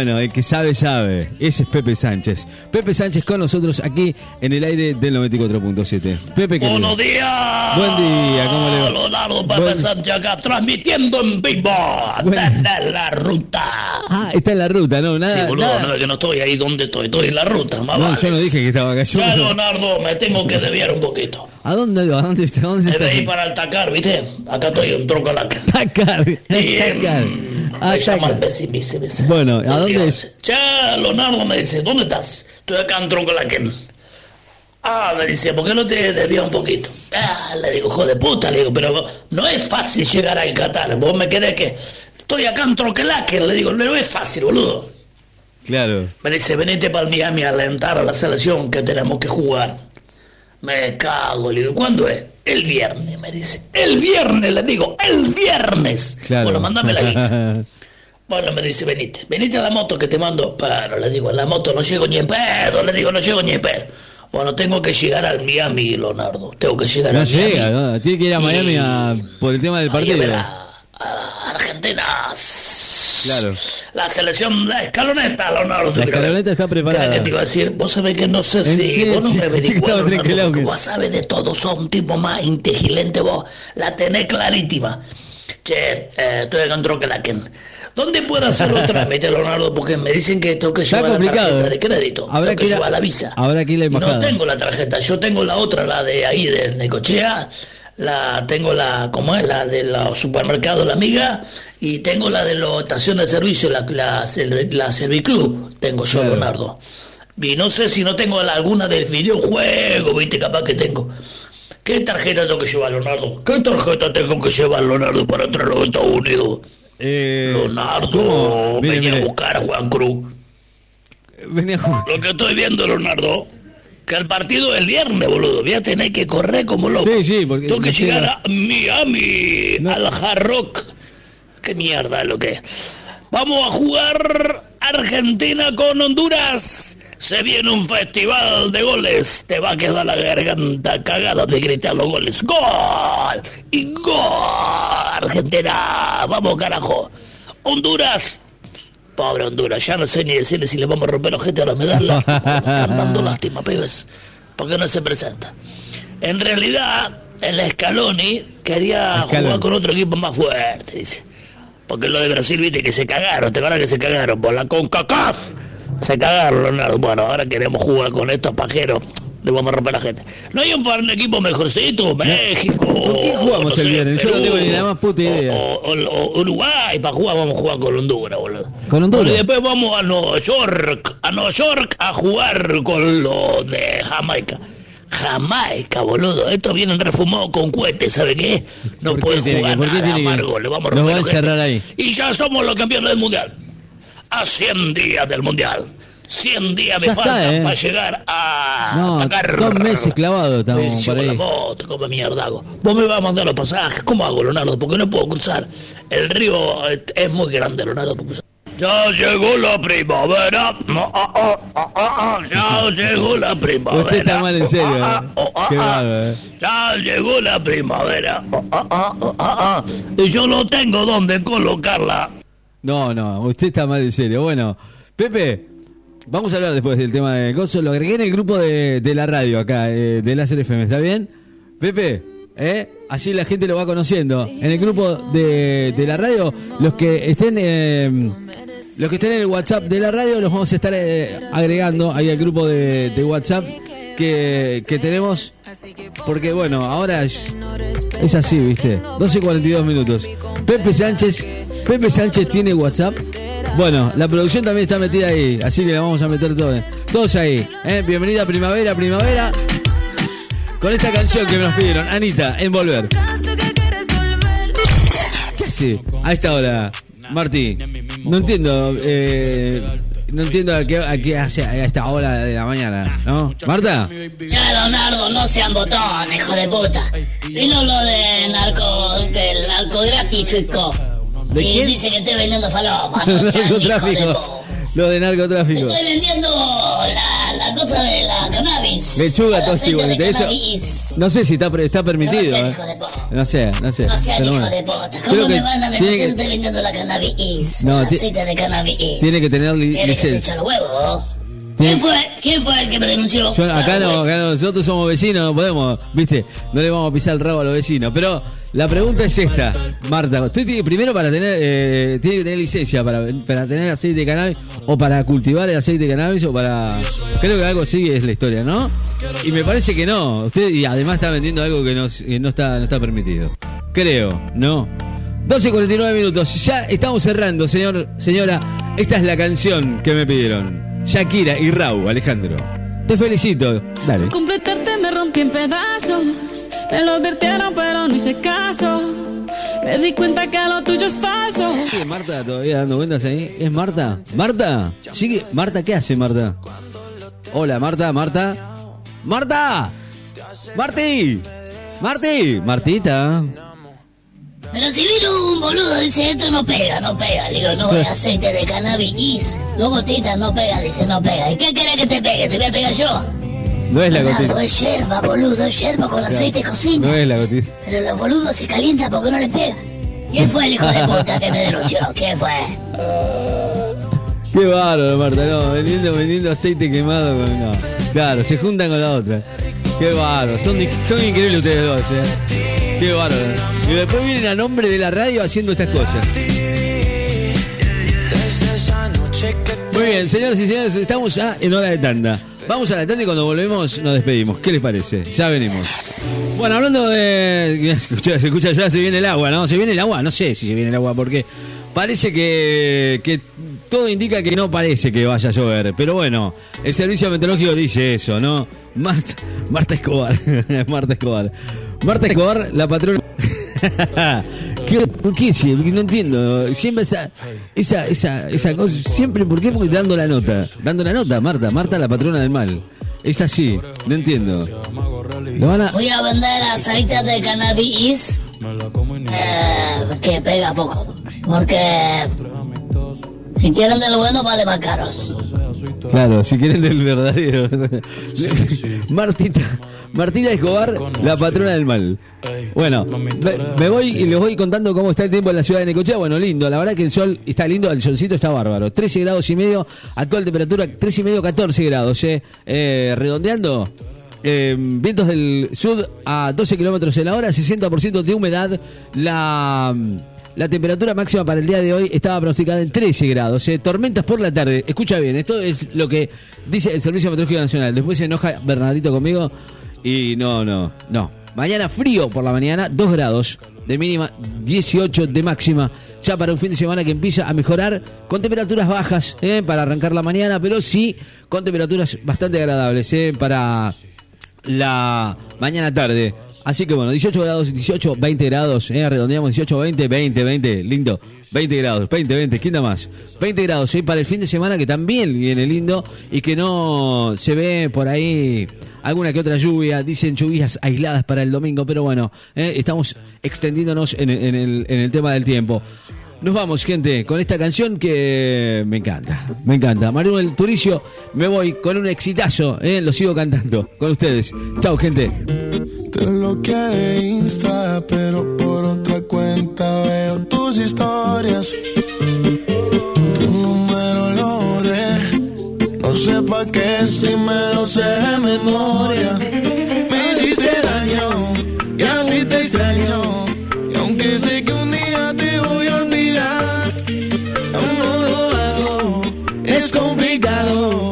Bueno, el que sabe, sabe. Ese es Pepe Sánchez. Pepe Sánchez con nosotros aquí en el aire del 94.7. Pepe, querido. Buenos días. Buen día, ¿cómo le va? Leonardo Pepe Buen- Sánchez acá, transmitiendo en vivo Buen- desde la ruta. Ah, está en la ruta, ¿no? Nada, sí, boludo, nada. no es que no estoy ahí donde estoy, estoy en la ruta, más No, vales. yo no dije que estaba acá. Yo- Ya, Leonardo, me tengo que desviar un poquito. ¿A dónde? ¿A dónde está? ¿A ¿Dónde Debe ir está? para el tacar, ¿viste? Acá estoy en Trocalaca. Tacar. Y, Tacar. em, Ah, el viste, viste. Bueno, ¿a El dónde es? Ya, Leonardo me dice, ¿dónde estás? Estoy acá en Troncalaquén. Ah, me dice, ¿por qué no te desvías un poquito? Ah, le digo, joder de puta, le digo, pero no es fácil llegar al Qatar. Vos me querés que estoy acá en Troncalaquén, le digo, no es fácil, boludo. Claro. Me dice, venite para Miami a alentar a la selección que tenemos que jugar. Me cago, le digo, ¿cuándo es? El viernes, me dice. El viernes, le digo, el viernes. Claro. Bueno, mandame la guita. Bueno, me dice, venite, venite a la moto que te mando. Pero le digo, en la moto no llego ni en pedo, le digo, no llego ni en pedo. Bueno, tengo que llegar al Miami, Leonardo. Tengo que llegar No al Miami. llega, ¿no? Tiene que ir a Miami a- por el tema del partido. a- a Argentina. Claro. La selección, la escaloneta, Leonardo. La escaloneta está preparada. ¿Qué te iba a decir? Vos sabés que no sé si sí, vos no sí, me averiguás, Leonardo, vos sabés de todo, sos un tipo más inteligente vos. La tenés clarísima. Che, eh, estoy acá en Troquelaken. ¿Dónde puedo hacer los trámites, Leonardo? Porque me dicen que tengo que Está llevar la tarjeta de crédito. Habrá tengo que a- llevar la visa. habrá que ir la Y No embajada. tengo la tarjeta, yo tengo la otra, la de ahí, de Necochea, la tengo la, ¿cómo es? La de los supermercados, la amiga, y tengo la de la estación de servicio, la, la, la Serviclub, tengo yo, Claro. Leonardo. Y no sé si no tengo alguna del videojuego, viste, capaz que tengo. ¿Qué tarjeta tengo que llevar, Leonardo? ¿Qué tarjeta tengo que llevar, Leonardo, para entrar a los Estados Unidos? Eh, Leonardo, venía mire. a buscar a Juan Cruz. Venía a jugar. Lo que estoy viendo, Leonardo, que el partido es el viernes, boludo. Voy a tener que correr como loco. Sí, sí, porque Tengo que llegar llega- a Miami, No. al Hard Rock. Qué mierda lo que es. Vamos a jugar Argentina con Honduras. Se viene un festival de goles. Te va a quedar la garganta cagada de gritar los goles. ¡Gol! ¡Y gol! Argentina. Vamos, carajo. Honduras. Pobre Honduras, ya no sé ni decirle si le vamos a romper los gente a los medallas. Están dando lástima, pibes. ¿Por qué no se presenta? En realidad, el Scaloni quería jugar con otro equipo más fuerte, dice. Porque lo de Brasil, viste, que se cagaron, te acuerdas que se cagaron por la CONCACAF. Se cagaron, Leonardo. Bueno, ahora queremos jugar con estos pajeros. Le vamos a romper la gente. ¿No hay un par de equipos mejorcitos? México. ¿Con quién jugamos no el sé, viernes? Yo no tengo ni la más puta idea. O, o- o Uruguay, para jugar vamos a jugar con Honduras, boludo. ¿Con Honduras? Y después vamos a Nueva York, a Nueva York a jugar con los de Jamaica. Jamaica, boludo. Estos vienen refumados con cohetes, ¿sabe qué? No ¿Por qué pueden que- jugar qué nada, que- amargo. Le vamos a romper va a los encerrar ojete. ahí? Y ya somos los campeones del mundial. A 100 días del mundial. 100 días me faltan ¿eh? para llegar a No, atacar. dos meses clavados estamos llevo ahí. la moto, como mierda hago. Vos me vas a mandar los pasajes. ¿Cómo hago, Leonardo? Porque no puedo cruzar. El río es muy grande, Leonardo. para. Ya llegó la primavera. Ah, ah, ah. Ya llegó la primavera. Usted está mal en serio, Qué bárbaro, eh. Ya llegó la primavera. Y yo no tengo dónde colocarla. No, no, usted está mal en serio. Bueno, Pepe, vamos a hablar después del tema de Gozo. Lo agregué en el grupo de, de la radio acá, eh, de Láser FM, ¿está bien? Pepe, ¿eh? Así la gente lo va conociendo. En el grupo de, de la radio, los que estén... eh, los que estén en el WhatsApp de la radio los vamos a estar eh, agregando ahí al grupo de, de WhatsApp que, que tenemos. Porque bueno, ahora es, es así, ¿viste? 12 y 42 minutos. Pepe Sánchez, Pepe Sánchez tiene WhatsApp. Bueno, la producción también está metida ahí, así que la vamos a meter todos. Todos ahí. ¿eh? Bienvenida primavera, primavera. Con esta canción que nos pidieron, Anita, en Volver. ¿Qué hace a esta hora, Martí? No entiendo, eh, no entiendo a qué, a qué hace a esta hora de la mañana, ¿no? ¿Marta? Ya, Leonardo, no sean botones, hijo de puta. Vino lo de narco, narcotráfico. ¿De y quién? dice que estoy vendiendo falopa, no sean hijo de narcotráfico. Lo de narcotráfico. Estoy vendiendo la, la cosa de la cannabis. Lechuga, El aceite de. Eso, no sé si está, está No permitido. sean ¿eh? hijo de puta. No sé, no sé. No sean hijo de puta. ¿Cómo me van a negociar que- usted vendiendo la cannabis? No, el aceite de cannabis. Tiene que tener li- Tiene que se licencia. echar huevo. ¿Quién fue, ¿Quién fue el que me denunció? Yo- acá no, acá no, nosotros somos vecinos, no podemos, viste, no le vamos a pisar el rabo a los vecinos. Pero la pregunta es esta, Marta, ¿usted tiene primero para tener, eh, tiene que tener licencia para, para tener aceite de cannabis o para cultivar el aceite de cannabis o para, creo que algo así es la historia, ¿no? Y me parece que no, usted y además está vendiendo algo que no, que no está, no está permitido. Creo, ¿no? 12.49 minutos, ya estamos cerrando, señor, señora, esta es la canción que me pidieron. Shakira y Raúl, Alejandro. Te felicito. Dale. completarte me rompí en pedazos. Me lo advirtieron, pero no hice caso. Me di cuenta que lo tuyo es falso. ¿Sigue Marta todavía dando cuentas ahí? ¿Es Marta? ¿Marta? ¿Sigue? ¿Marta qué hace Marta? Hola, Marta, Marta. ¡Marta! ¡Marti! ¡Marti! Martita. Pero si vino un boludo, dice, esto no pega, no pega. Le digo, no, es aceite de cannabis. Dos gotitas no pega, dice, no pega. ¿Y qué querés que te pegue? ¿Te voy a pegar yo? No es la gotita. es yerba, boludo, es yerba con aceite cocina. No es la gotita. Pero los boludos se calientan porque no les pega. ¿Quién fue el hijo de puta que me denunció? ¿Quién fue? Qué bárbaro, Marta. No, vendiendo, vendiendo aceite quemado con. No. Claro, se juntan con la otra. Qué bárbaro. Son, son increíbles ustedes dos, eh. Qué bárbaro. Y después vienen a nombre de la radio haciendo estas cosas. Muy bien, señoras y señores, estamos ya en hora de tanda. Vamos a la tanda y cuando volvemos nos despedimos. ¿Qué les parece? Ya venimos. Bueno, hablando de. Se escucha, ya, se viene el agua, ¿no? Se viene el agua, no sé si se viene el agua, porque parece que, que todo indica que no parece que vaya a llover. Pero bueno, el servicio meteorológico dice eso, ¿no? Marta, Marta Escobar. Marta Escobar. Marta Escobar, la patrona. ¿Qué, ¿Por qué? Porque no entiendo. Siempre esa, esa, esa, esa cosa. Siempre, ¿por qué? Porque dando la nota. Dando la nota, Marta. Marta, la patrona del mal. Es así. No entiendo. Voy a vender aceite de cannabis eh, que pega poco. Porque si quieren de lo bueno, vale más caros. Claro, si quieren del verdadero. Martita, Martita Escobar, la patrona del mal. Bueno, me, me voy y les voy contando cómo está el tiempo en la ciudad de Necochea. Bueno, lindo, la verdad que el sol está lindo, el solcito está bárbaro. 13 grados y medio, actual temperatura 13 y medio, 14 grados. Eh. Eh, redondeando, eh, vientos del sur a 12 kilómetros en la hora, 60% de humedad. La. La temperatura máxima para el día de hoy estaba pronosticada en 13 grados. eh. Tormentas por la tarde. Escucha bien, esto es lo que dice el Servicio Meteorológico Nacional. Después se enoja Bernardito conmigo y no, no, no. Mañana frío por la mañana, 2 grados de mínima, 18 de máxima. Ya para un fin de semana que empieza a mejorar con temperaturas bajas eh, para arrancar la mañana, pero sí con temperaturas bastante agradables eh, para la mañana tarde. Así que bueno, 18 grados, 18, 20 grados, eh, redondeamos 18, 20, 20, 20, lindo. 20 grados, 20, 20, ¿quién da más? 20 grados, eh, para el fin de semana que también viene lindo y que no se ve por ahí alguna que otra lluvia, dicen lluvias aisladas para el domingo, pero bueno, eh, estamos extendiéndonos en, el tema del tiempo. Nos vamos, gente, con esta canción que me encanta, me encanta. Manuel Turicio, me voy con un exitazo, eh, lo sigo cantando con ustedes. Chao, gente. Te bloqueé de Insta, pero por otra cuenta veo tus historias. Tu número lo borré. No sé pa' qué si me lo sé de memoria. Me hiciste daño y así te extraño. Y aunque sé que un día te voy a olvidar, no lo hago. Es complicado.